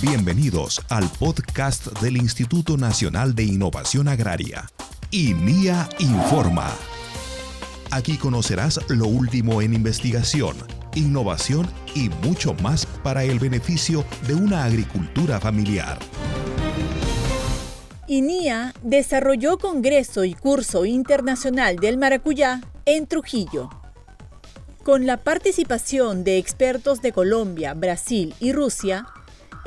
Bienvenidos al podcast del Instituto Nacional de Innovación Agraria, INIA Informa. Aquí conocerás lo último en investigación, innovación y mucho más para el beneficio de una agricultura familiar. INIA desarrolló Congreso y Curso Internacional del Maracuyá en Trujillo. Con la participación de expertos de Colombia, Brasil y Rusia,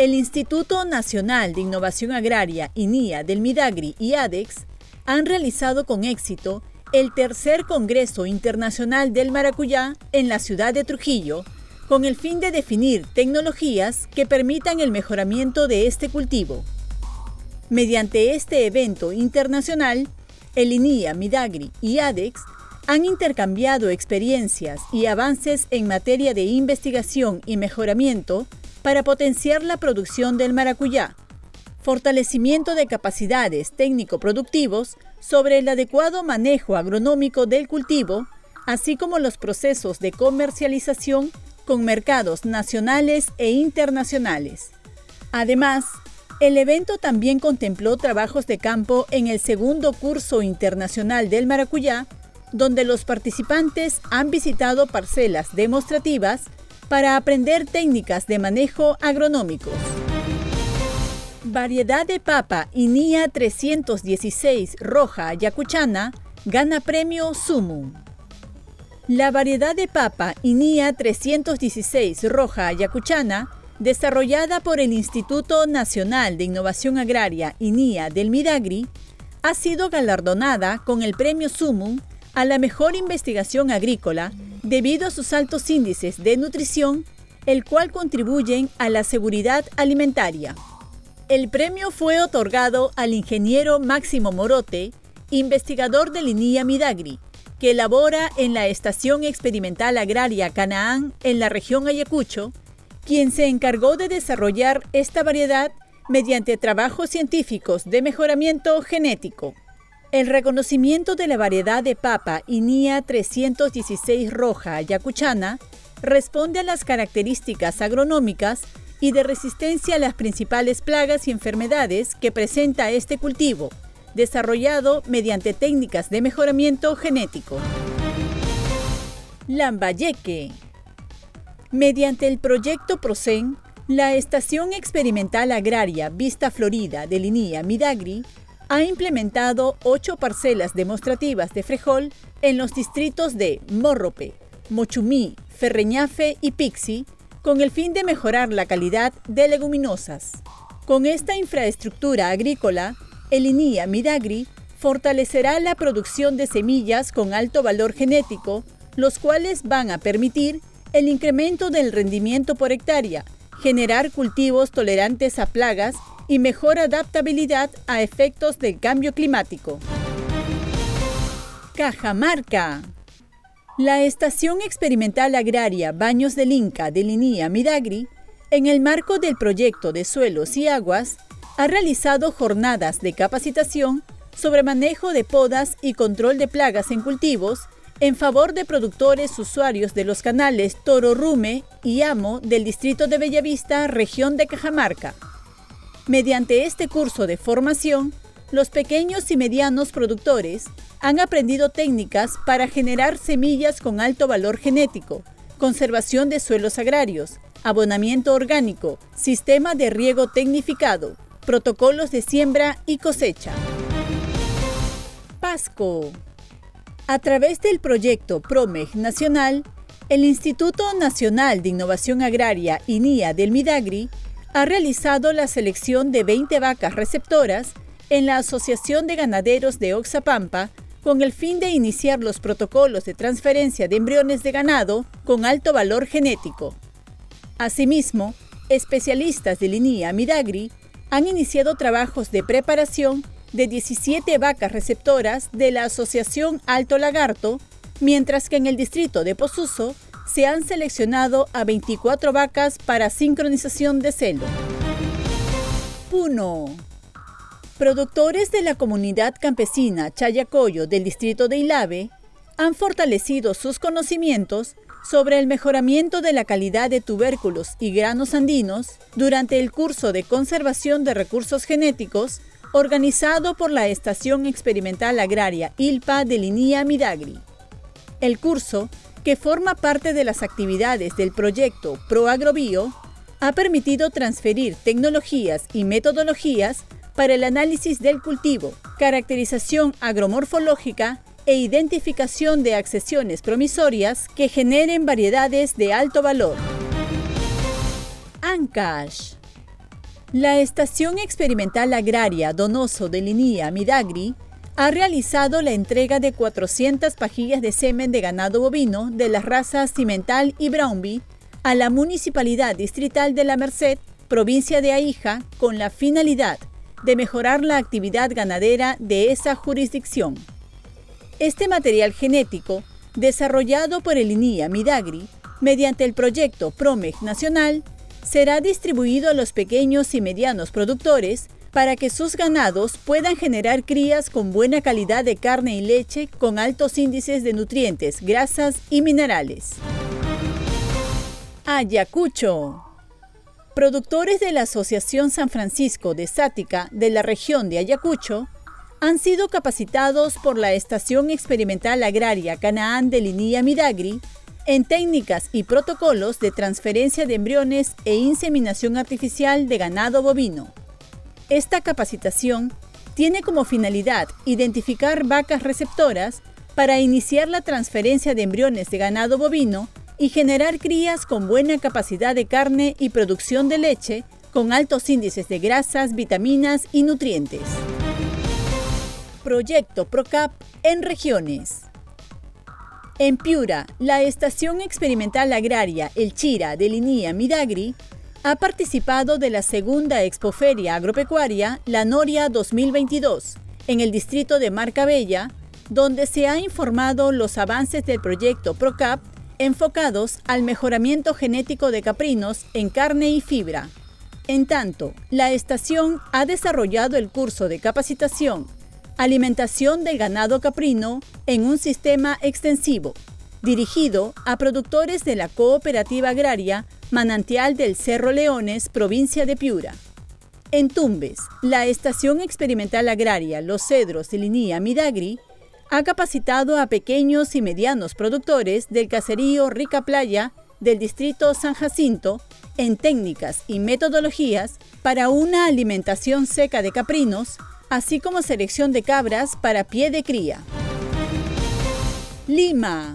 el Instituto Nacional de Innovación Agraria, INIA, del Midagri y ADEX han realizado con éxito el tercer Congreso Internacional del Maracuyá en la ciudad de Trujillo, con el fin de definir tecnologías que permitan el mejoramiento de este cultivo. Mediante este evento internacional, el INIA, Midagri y ADEX han intercambiado experiencias y avances en materia de investigación y mejoramiento para potenciar la producción del maracuyá, fortalecimiento de capacidades técnico-productivos sobre el adecuado manejo agronómico del cultivo, así como los procesos de comercialización con mercados nacionales e internacionales. Además, el evento también contempló trabajos de campo en el segundo curso internacional del maracuyá, donde los participantes han visitado parcelas demostrativas para aprender técnicas de manejo agronómicos. Variedad de papa INIA 316 roja ayacuchana gana premio Sumu. La variedad de papa INIA 316 roja ayacuchana desarrollada por el Instituto Nacional de Innovación Agraria INIA del Midagri, ha sido galardonada con el Premio Sumum a la mejor investigación agrícola debido a sus altos índices de nutrición, el cual contribuyen a la seguridad alimentaria. El premio fue otorgado al ingeniero Máximo Morote, investigador del INIA Midagri, que elabora en la Estación Experimental Agraria Canaán en la región Ayacucho quien se encargó de desarrollar esta variedad mediante trabajos científicos de mejoramiento genético. El reconocimiento de la variedad de papa INIA 316 roja ayacuchana responde a las características agronómicas y de resistencia a las principales plagas y enfermedades que presenta este cultivo, desarrollado mediante técnicas de mejoramiento genético. Lambayeque Mediante el proyecto PROCEN, la Estación Experimental Agraria Vista Florida de Linía Midagri ha implementado ocho parcelas demostrativas de frijol en los distritos de Morrope, Mochumí, Ferreñafe y Pixi, con el fin de mejorar la calidad de leguminosas. Con esta infraestructura agrícola, el INIA Midagri fortalecerá la producción de semillas con alto valor genético, los cuales van a permitir el incremento del rendimiento por hectárea, generar cultivos tolerantes a plagas y mejor adaptabilidad a efectos del cambio climático. Cajamarca. La Estación Experimental Agraria Baños del Inca de Linía Midagri, en el marco del proyecto de suelos y aguas, ha realizado jornadas de capacitación sobre manejo de podas y control de plagas en cultivos en favor de productores usuarios de los canales Toro Rume y Amo del distrito de Bellavista, región de Cajamarca. Mediante este curso de formación, los pequeños y medianos productores han aprendido técnicas para generar semillas con alto valor genético, conservación de suelos agrarios, abonamiento orgánico, sistema de riego tecnificado, protocolos de siembra y cosecha. Pasco. A través del proyecto PROMEG Nacional, el Instituto Nacional de Innovación Agraria INIA del Midagri ha realizado la selección de 20 vacas receptoras en la Asociación de Ganaderos de Oxapampa con el fin de iniciar los protocolos de transferencia de embriones de ganado con alto valor genético. Asimismo, especialistas del INIA Midagri han iniciado trabajos de preparación de 17 vacas receptoras de la Asociación Alto Lagarto, mientras que en el distrito de Pozuzo se han seleccionado a 24 vacas para sincronización de celo. Puno. Productores de la comunidad campesina Chayacoyo del distrito de Ilave han fortalecido sus conocimientos sobre el mejoramiento de la calidad de tubérculos y granos andinos durante el curso de conservación de recursos genéticos organizado por la Estación Experimental Agraria ILPA de Linía Midagri. El curso, que forma parte de las actividades del proyecto ProAgrobio, ha permitido transferir tecnologías y metodologías para el análisis del cultivo, caracterización agromorfológica e identificación de accesiones promisorias que generen variedades de alto valor. ANCASH La Estación Experimental Agraria Donoso de Linía Midagri ha realizado la entrega de 400 pajillas de semen de ganado bovino de las razas Cimental y Brownby a la Municipalidad Distrital de La Merced, provincia de Aija, con la finalidad de mejorar la actividad ganadera de esa jurisdicción. Este material genético, desarrollado por el INIA Midagri, mediante el proyecto PROMEG Nacional, será distribuido a los pequeños y medianos productores para que sus ganados puedan generar crías con buena calidad de carne y leche con altos índices de nutrientes, grasas y minerales. Ayacucho. Productores de la Asociación San Francisco de Sática de la región de Ayacucho han sido capacitados por la Estación Experimental Agraria Canaán de Linía Midagri en técnicas y protocolos de transferencia de embriones e inseminación artificial de ganado bovino. Esta capacitación tiene como finalidad identificar vacas receptoras para iniciar la transferencia de embriones de ganado bovino y generar crías con buena capacidad de carne y producción de leche con altos índices de grasas, vitaminas y nutrientes. Proyecto PROCAP en regiones. En Piura, la Estación Experimental Agraria El Chira de Linía Midagri ha participado de la segunda Expoferia Agropecuaria La Noria 2022 en el distrito de Marcabella, donde se ha informado los avances del proyecto PROCAP enfocados al mejoramiento genético de caprinos en carne y fibra. En tanto, la estación ha desarrollado el curso de capacitación Alimentación del ganado caprino en un sistema extensivo, dirigido a productores de la cooperativa agraria Manantial del Cerro Leones, provincia de Piura. En Tumbes, la Estación Experimental Agraria Los Cedros de Linía Midagri ha capacitado a pequeños y medianos productores del caserío Rica Playa del distrito San Jacinto en técnicas y metodologías para una alimentación seca de caprinos, así como selección de cabras para pie de cría. Lima.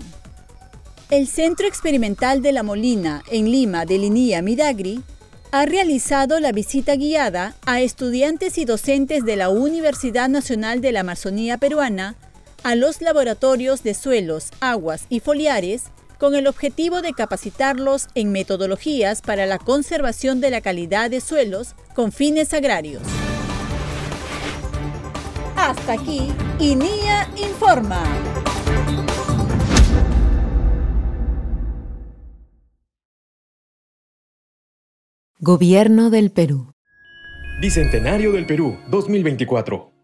El Centro Experimental de la Molina en Lima de Linía Midagri ha realizado la visita guiada a estudiantes y docentes de la Universidad Nacional de la Amazonía Peruana a los laboratorios de suelos, aguas y foliares con el objetivo de capacitarlos en metodologías para la conservación de la calidad de suelos con fines agrarios. Hasta aquí, INIA Informa. Gobierno del Perú. Bicentenario del Perú 2024.